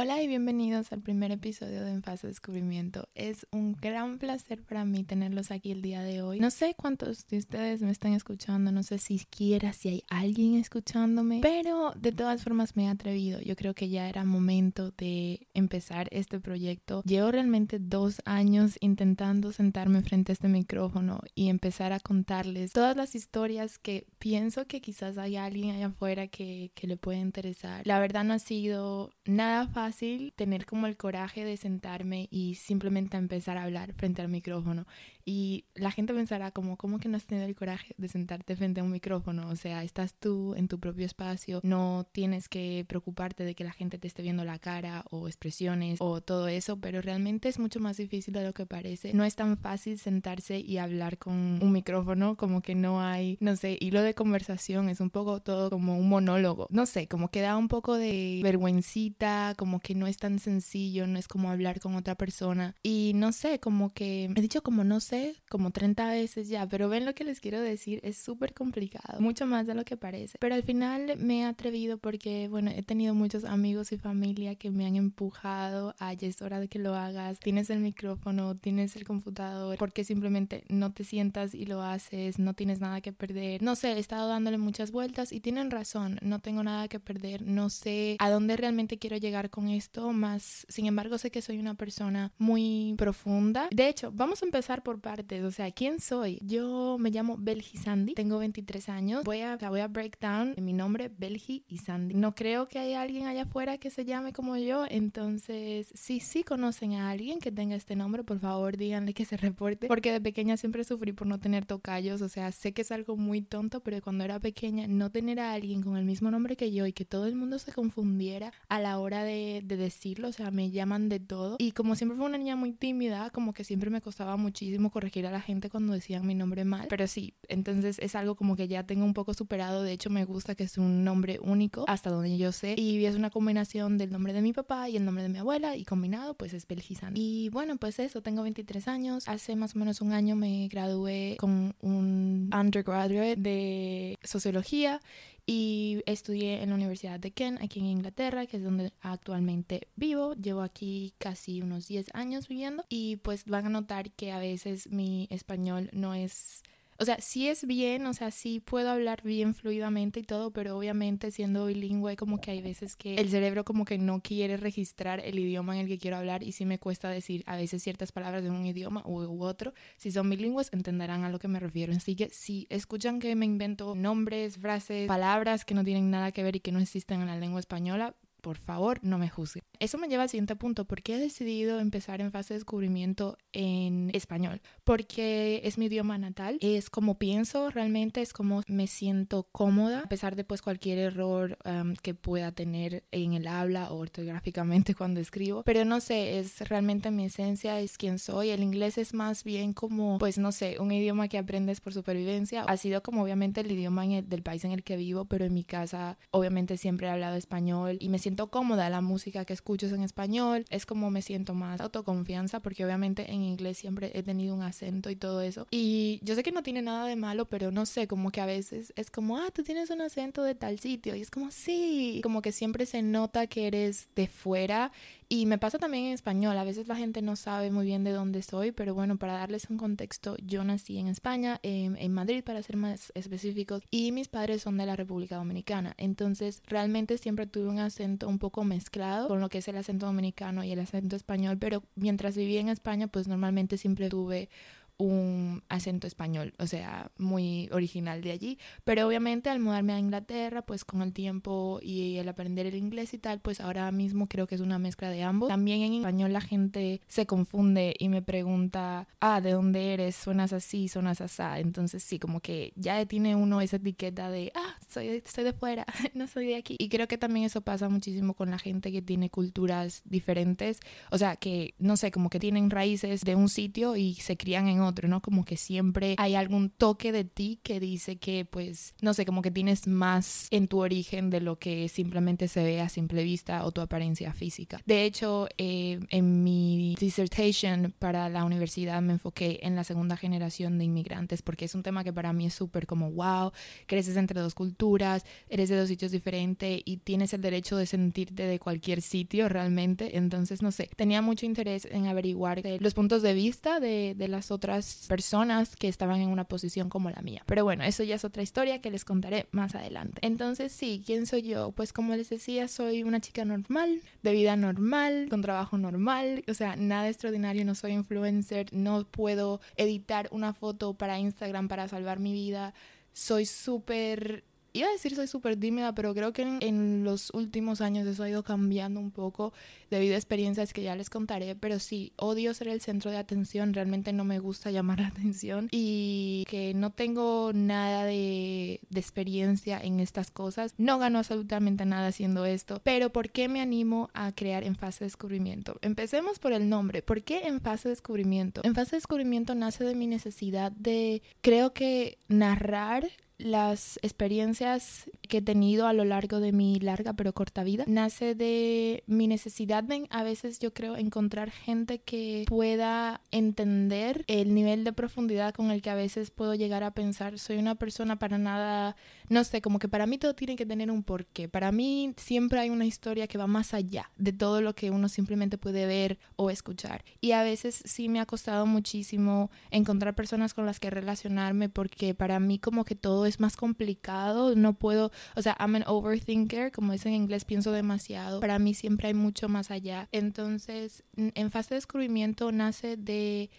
Hola y bienvenidos al primer episodio de En Fase Descubrimiento. Es un gran placer para mí tenerlos aquí el día de hoy. No sé cuántos de ustedes me están escuchando, no sé siquiera si hay alguien escuchándome, pero de todas formas me he atrevido. Yo creo que ya era momento de empezar este proyecto. Llevo realmente dos años intentando sentarme frente a este micrófono y empezar a contarles todas las historias que pienso que quizás hay alguien allá afuera que, que le puede interesar. La verdad no ha sido nada fácil tener como el coraje de sentarme y simplemente empezar a hablar frente al micrófono. Y la gente pensará como, ¿cómo que no has tenido el coraje de sentarte frente a un micrófono? O sea, estás tú en tu propio espacio, no tienes que preocuparte de que la gente te esté viendo la cara o expresiones o todo eso, pero realmente es mucho más difícil de lo que parece. No es tan fácil sentarse y hablar con un micrófono, como que no hay, no sé, hilo de conversación, es un poco todo como un monólogo. No sé, como que da un poco de vergüencita, como que no es tan sencillo, no es como hablar con otra persona. Y no sé, como que he dicho como no sé como 30 veces ya, pero ven lo que les quiero decir, es súper complicado, mucho más de lo que parece. Pero al final me he atrevido porque, bueno, he tenido muchos amigos y familia que me han empujado a, ya es hora de que lo hagas, tienes el micrófono, tienes el computador, porque simplemente no te sientas y lo haces, no tienes nada que perder. No sé, he estado dándole muchas vueltas y tienen razón, no tengo nada que perder, no sé a dónde realmente quiero llegar con esto, más sin embargo sé que soy una persona muy profunda. De hecho, vamos a empezar por o sea, ¿quién soy? Yo me llamo Belgi Sandy, tengo 23 años. Voy a, voy a break down mi nombre, Belgi y Sandy. No creo que haya alguien allá afuera que se llame como yo, entonces, si sí conocen a alguien que tenga este nombre, por favor díganle que se reporte, porque de pequeña siempre sufrí por no tener tocayos, o sea, sé que es algo muy tonto, pero cuando era pequeña no tener a alguien con el mismo nombre que yo y que todo el mundo se confundiera a la hora de, de decirlo, o sea, me llaman de todo. Y como siempre fue una niña muy tímida, como que siempre me costaba muchísimo corregir a la gente cuando decían mi nombre mal, pero sí, entonces es algo como que ya tengo un poco superado, de hecho me gusta que es un nombre único hasta donde yo sé y es una combinación del nombre de mi papá y el nombre de mi abuela y combinado pues es Belgisan. Y bueno, pues eso, tengo 23 años, hace más o menos un año me gradué con un undergraduate de sociología y estudié en la Universidad de Kent, aquí en Inglaterra, que es donde actualmente vivo. Llevo aquí casi unos 10 años viviendo y pues van a notar que a veces mi español no es o sea, sí es bien, o sea, sí puedo hablar bien fluidamente y todo, pero obviamente siendo bilingüe como que hay veces que el cerebro como que no quiere registrar el idioma en el que quiero hablar y sí me cuesta decir a veces ciertas palabras de un idioma u, otro. Si son bilingües entenderán a lo que me refiero. Así que si escuchan que me invento nombres, frases, palabras que no tienen nada que ver y que no existen en la lengua española, por favor, no me juzguen. Eso me lleva al siguiente punto. ¿Por qué he decidido empezar en fase de descubrimiento en español? Porque es mi idioma natal, es como pienso realmente, es como me siento cómoda, a pesar de pues cualquier error um, que pueda tener en el habla o ortográficamente cuando escribo. Pero no sé, es realmente mi esencia, es quien soy. El inglés es más bien como, pues no sé, un idioma que aprendes por supervivencia. Ha sido como obviamente el idioma del país en el que vivo, pero en mi casa obviamente siempre he hablado español y me siento cómoda, la música que escucho es en español, es como me siento más autoconfianza porque obviamente en inglés siempre he tenido un acento y todo eso. Y yo sé que no tiene nada de malo, pero no sé, como que a veces es como, ah, tú tienes un acento de tal sitio y es como, sí, como que siempre se nota que eres de fuera Y me pasa también en español. A veces la gente no sabe muy bien de dónde soy, pero bueno, para darles un contexto, yo nací en España, en Madrid para ser más específicos, y mis padres son de la República Dominicana. Entonces, realmente siempre tuve un acento un poco mezclado con lo que es el acento dominicano y el acento español, pero mientras viví en España, pues normalmente siempre tuve un acento español, o sea, muy original de allí. Pero obviamente al mudarme a Inglaterra, pues con el tiempo y el aprender el inglés y tal, pues ahora mismo creo que es una mezcla de ambos. También en español la gente se confunde y me pregunta, ah, ¿de dónde eres? Suenas así, suenas así. Entonces sí, como que ya tiene uno esa etiqueta de, ah, soy, soy de fuera, no soy de aquí. Y creo que también eso pasa muchísimo con la gente que tiene culturas diferentes, o sea, que no sé, como que tienen raíces de un sitio y se crían en otro otro, ¿no? Como que siempre hay algún toque de ti que dice que, pues, no sé, como que tienes más en tu origen de lo que simplemente se ve a simple vista o tu apariencia física. De hecho, eh, en mi dissertation para la universidad me enfoqué en la segunda generación de inmigrantes porque es un tema que para mí es súper como, wow, creces entre dos culturas, eres de dos sitios diferentes y tienes el derecho de sentirte de cualquier sitio realmente. Entonces, no sé, tenía mucho interés en averiguar los puntos de vista de, de las otras personas que estaban en una posición como la mía. Pero bueno, eso ya es otra historia que les contaré más adelante. Entonces, sí, ¿quién soy yo? Pues como les decía, soy una chica normal, de vida normal, con trabajo normal, o sea, nada extraordinario, no soy influencer, no puedo editar una foto para Instagram para salvar mi vida. Soy súper iba a decir soy súper tímida, pero creo que en, los últimos años eso ha ido cambiando un poco debido a experiencias que ya les contaré, pero sí, odio ser el centro de atención, realmente no me gusta llamar la atención y que no tengo nada de, de experiencia en estas cosas, no gano absolutamente nada haciendo esto, pero ¿por qué me animo a crear en fase de descubrimiento? Empecemos por el nombre, ¿por qué en fase de descubrimiento? En fase de descubrimiento nace de mi necesidad de, creo que narrar las experiencias que he tenido a lo largo de mi larga pero corta vida nace de mi necesidad de a veces yo creo encontrar gente que pueda entender el nivel de profundidad con el que a veces puedo llegar a pensar soy una persona para nada no sé como que para mí todo tiene que tener un porqué para mí siempre hay una historia que va más allá de todo lo que uno simplemente puede ver o escuchar. Y a veces sí me ha costado muchísimo encontrar personas con las que relacionarme porque para mí como que todo es más complicado, no puedo, o sea, I'm an overthinker, como dicen en inglés, pienso demasiado, para mí siempre hay mucho más allá. Entonces, en fase de descubrimiento nace de,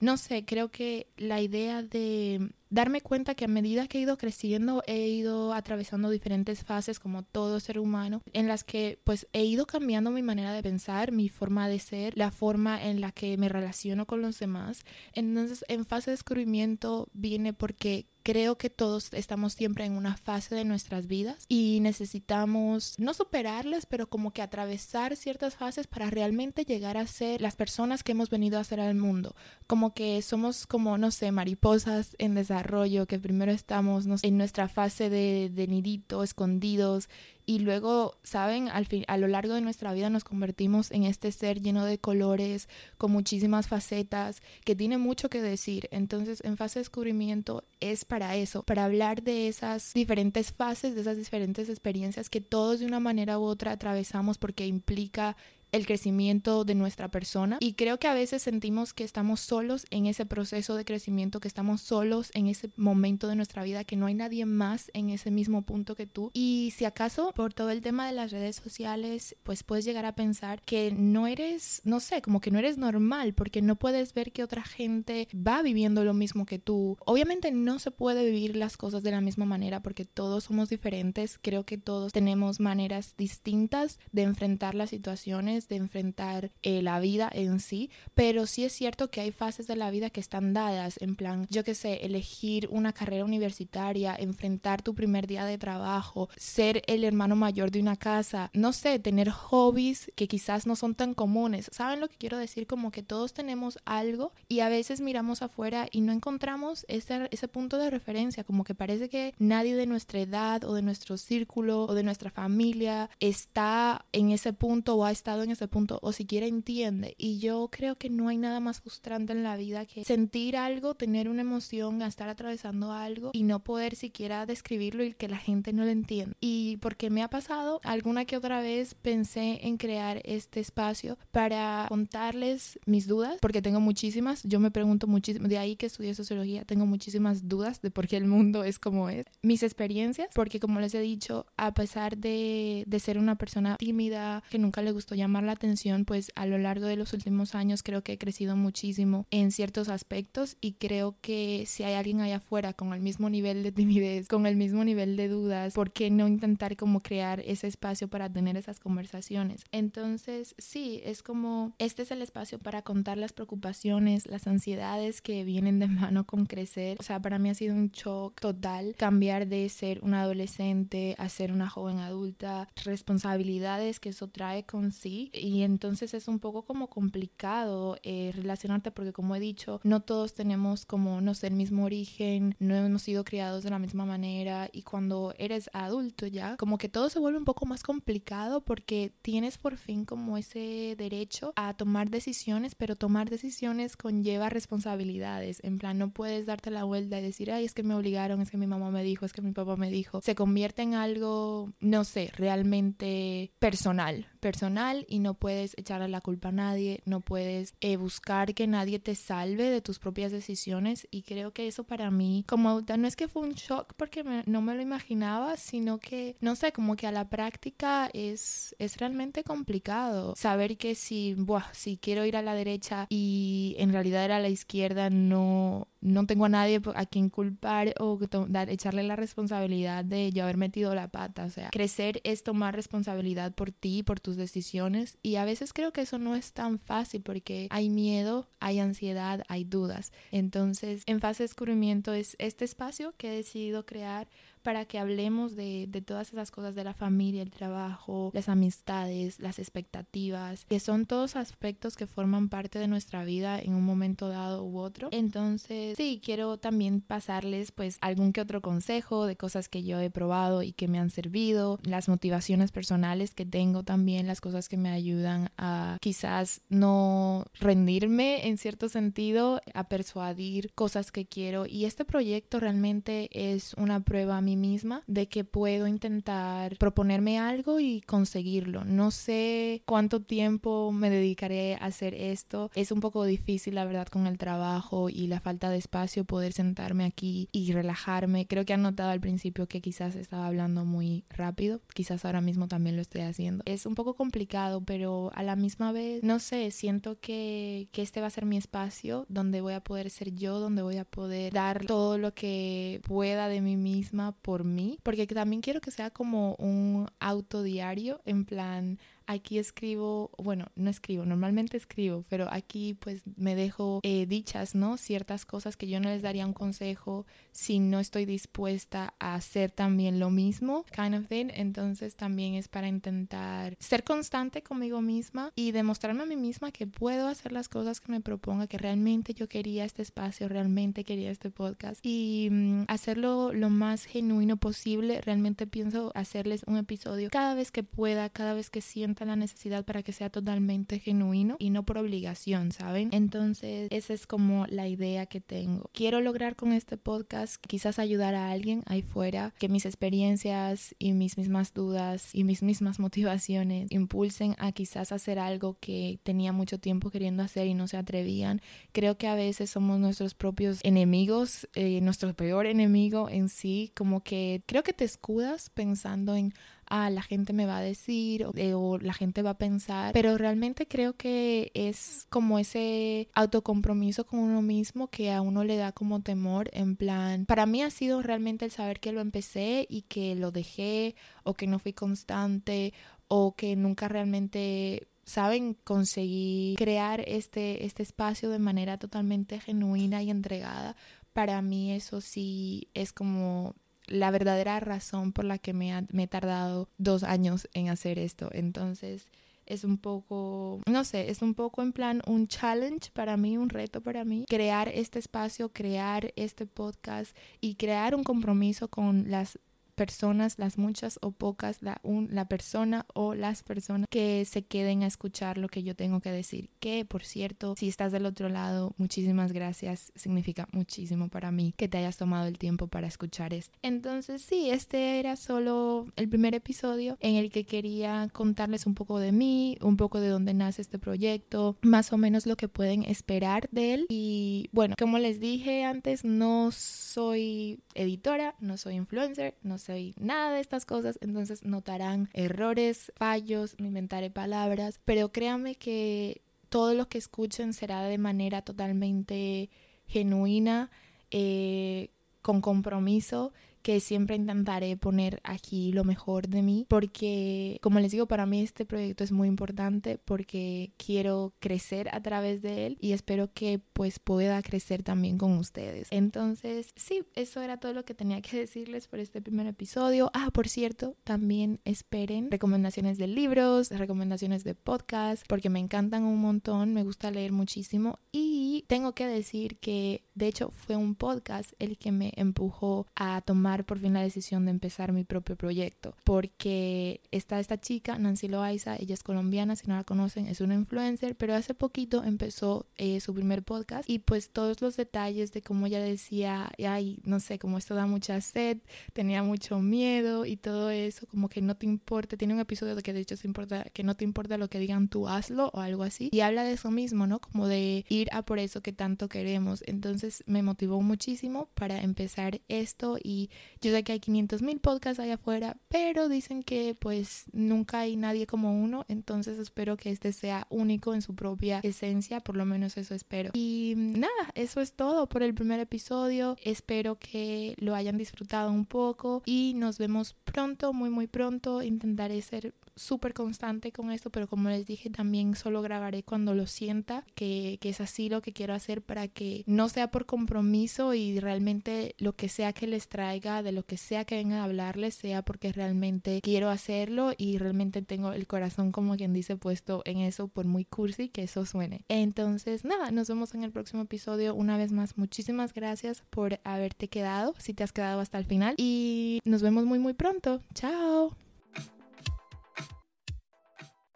no sé, creo que la idea de darme cuenta que a medida que he ido creciendo he ido atravesando diferentes fases como todo ser humano en las que pues he ido cambiando mi manera de pensar, mi forma de ser, la forma en la que me relaciono con los demás. Entonces en fase de descubrimiento viene porque creo que todos estamos siempre en una fase de nuestras vidas y necesitamos no superarlas, pero como que atravesar ciertas fases para realmente llegar a ser las personas que hemos venido a ser al mundo. Como que somos como, no sé, mariposas en desarrollo rollo que primero estamos en nuestra fase de, de, nidito, escondidos, y luego, saben, al fin, a lo largo de nuestra vida nos convertimos en este ser lleno de colores, con muchísimas facetas, que tiene mucho que decir. Entonces, en fase de descubrimiento es para eso, para hablar de esas diferentes fases, de esas diferentes experiencias que todos de una manera u otra atravesamos porque implica el crecimiento de nuestra persona. Y creo que a veces sentimos que estamos solos en ese proceso de crecimiento, que estamos solos en ese momento de nuestra vida, que no hay nadie más en ese mismo punto que tú. Y si acaso por todo el tema de las redes sociales pues puedes llegar a pensar que no eres, no sé, como que no eres normal porque no puedes ver que otra gente va viviendo lo mismo que tú. Obviamente no se puede vivir las cosas de la misma manera porque todos somos diferentes, creo que todos tenemos maneras distintas de enfrentar las situaciones de enfrentar eh, la vida en sí, pero sí es cierto que hay fases de la vida que están dadas, en plan, yo que sé, elegir una carrera universitaria, enfrentar tu primer día de trabajo, ser el hermano mayor de una casa, no sé, tener hobbies que quizás no son tan comunes. ¿Saben lo que quiero decir? Como que todos tenemos algo y a veces miramos afuera y no encontramos ese, ese punto de referencia, como que parece que nadie de nuestra edad o de nuestro círculo o de nuestra familia está en ese punto o ha estado en en ese punto o siquiera entiende. Y yo creo que no hay nada más frustrante en la vida que sentir algo, tener una emoción, estar atravesando algo y no poder siquiera describirlo y que la gente no lo entienda. Y porque me ha pasado, alguna que otra vez pensé en crear este espacio para contarles mis dudas, porque tengo muchísimas, yo me pregunto muchísimo, de ahí que estudié sociología, tengo muchísimas dudas de por qué el mundo es como es. Mis experiencias, porque como les he dicho, a pesar de, de ser una persona tímida, que nunca le gustó llamar la atención, pues a lo largo de los últimos años creo que he crecido muchísimo en ciertos aspectos y creo que si hay alguien allá afuera con el mismo nivel de timidez, con el mismo nivel de dudas, ¿por qué no intentar como crear ese espacio para tener esas conversaciones? Entonces, sí, es como este es el espacio para contar las preocupaciones, las ansiedades que vienen de mano con crecer. O sea, para mí ha sido un shock total cambiar de ser una adolescente a ser una joven adulta, responsabilidades que eso trae con sí y entonces es un poco como complicado eh, relacionarte porque como he dicho, no todos tenemos como, no sé, el mismo origen, no hemos sido criados de la misma manera y cuando eres adulto ya, como que todo se vuelve un poco más complicado porque tienes por fin como ese derecho a tomar decisiones, pero tomar decisiones conlleva responsabilidades, en plan no puedes darte la vuelta y decir, ay, es que me obligaron, es que mi mamá me dijo, es que mi papá me dijo, se convierte en algo, no sé, realmente personal, personal y no puedes echarle la culpa a nadie, no puedes eh, buscar que nadie te salve de tus propias decisiones. Y creo que eso para mí como adulta no es que fue un shock porque no me lo imaginaba, sino que no sé, como que a la práctica es, es realmente complicado saber que si, buah, si quiero ir a la derecha y en realidad era a la izquierda, no, no tengo a nadie a quien culpar o dar, echarle la responsabilidad de yo haber metido la pata. O sea, crecer es tomar responsabilidad por ti, por tus decisiones. Y a veces creo que eso no es tan fácil porque hay miedo, hay ansiedad, hay dudas. Entonces, en fase de descubrimiento es este espacio que he decidido crear para que hablemos de, de, todas esas cosas de la familia, el trabajo, las amistades, las expectativas, que son todos aspectos que forman parte de nuestra vida en un momento dado u otro. Entonces, sí, quiero también pasarles pues algún que otro consejo de cosas que yo he probado y que me han servido, las motivaciones personales que tengo también, las cosas que me ayudan a quizás no rendirme en cierto sentido, a persuadir cosas que quiero. Y este proyecto realmente es una prueba a mí misma de que puedo intentar proponerme algo y conseguirlo. No sé cuánto tiempo me dedicaré a hacer esto. Es un poco difícil, la verdad, con el trabajo y la falta de espacio poder sentarme aquí y relajarme. Creo que han notado al principio que quizás estaba hablando muy rápido. Quizás ahora mismo también lo estoy haciendo. Es un poco complicado, pero a la misma vez, no sé, siento que, que este va a ser mi espacio donde voy a poder ser yo, donde voy a poder dar todo lo que pueda de mí misma por mí, porque también quiero que sea como un autodiario, en plan, aquí escribo, bueno, no escribo, normalmente escribo, pero aquí pues me dejo eh, dichas, ¿no? Ciertas cosas que yo no les daría un consejo si no estoy dispuesta a hacer también lo mismo, kind of thing. Entonces también es para intentar ser constante conmigo misma y demostrarme a mí misma que puedo hacer las cosas que me proponga, que realmente yo quería este espacio, realmente quería este podcast y mm, hacerlo lo más genuino posible. Realmente pienso hacerles un episodio cada vez que pueda, cada vez que la necesidad para que sea totalmente genuino y no por obligación, ¿saben? Entonces, esa es como la idea que tengo. Quiero lograr con este podcast quizás ayudar a alguien ahí fuera, que mis experiencias y mis mismas dudas y mis mismas motivaciones impulsen a quizás hacer algo que tenía mucho tiempo queriendo hacer y no se atrevían. Creo que a veces somos nuestros propios enemigos, eh, nuestro peor enemigo en sí, como que creo que te escudas pensando en ah, la gente me va a decir eh, o, la gente va a pensar, pero realmente creo que es como ese autocompromiso con uno mismo que a uno le da como temor, en plan, para mí ha sido realmente el saber que lo empecé y que lo dejé o que no fui constante o que nunca realmente saben conseguir crear este, este espacio de manera totalmente genuina y entregada. Para mí eso sí es como la verdadera razón por la que me, me he tardado dos años en hacer esto. Entonces es un poco, no sé, es un poco en plan un challenge para mí, un reto para mí, crear este espacio, crear este podcast y crear un compromiso con las personas, las muchas o pocas, la, un, la persona o las personas que se queden a escuchar lo que yo tengo que decir. Que, por cierto, si estás del otro lado, muchísimas gracias. Significa muchísimo para mí que te hayas tomado el tiempo para escuchar esto. Entonces, sí, este era solo el primer episodio en el que quería contarles un poco de mí, un poco de dónde nace este proyecto, más o menos lo que pueden esperar de él. Y bueno, como les dije antes, no soy editora, no soy influencer, no soy nada de estas cosas, entonces notarán errores, fallos, me inventaré palabras, pero créanme que todo lo que escuchen será de manera totalmente genuina, eh, con compromiso que siempre intentaré poner aquí lo mejor de mí porque como les digo para mí este proyecto es muy importante porque quiero crecer a través de él y espero que pues pueda crecer también con ustedes. Entonces sí eso era todo lo que tenía que decirles por este primer episodio. Ah por cierto también esperen recomendaciones de libros recomendaciones de podcast porque me encantan un montón me gusta leer muchísimo y tengo que decir que de hecho fue un podcast el que me empujó a tomar por fin la decisión de empezar mi propio proyecto, porque está esta chica, Nancy Loaiza, ella es colombiana, si no la conocen, es una influencer, pero hace poquito empezó eh, su primer podcast y pues todos los detalles de cómo ella decía, ay, no sé, como esto da mucha sed, tenía mucho miedo y todo eso, como que no te importa, tiene un episodio de que de hecho se importa, que no te importa lo que digan, tú hazlo o algo así, y habla de eso mismo, ¿no? Como de ir a por eso que tanto queremos, entonces me motivó muchísimo para empezar esto y yo sé que hay 500 mil podcasts allá afuera, pero dicen que pues nunca hay nadie como uno, entonces espero que este sea único en su propia esencia, por lo menos eso espero. Y nada, eso es todo por el primer episodio, espero que lo hayan disfrutado un poco y nos vemos pronto, muy muy pronto, intentaré ser súper constante con esto, pero como les dije, también solo grabaré cuando lo sienta, que, que, es así lo que quiero hacer para que no sea por compromiso y realmente lo que sea que les traiga, de lo que sea que venga a hablarles, sea porque realmente quiero hacerlo y realmente tengo el corazón, como quien dice, puesto en eso, por muy cursi que eso suene. Entonces, nada, nos vemos en el próximo episodio. Una vez más, muchísimas gracias por haberte quedado, si te has quedado hasta el final, y nos vemos muy, muy pronto. Chao.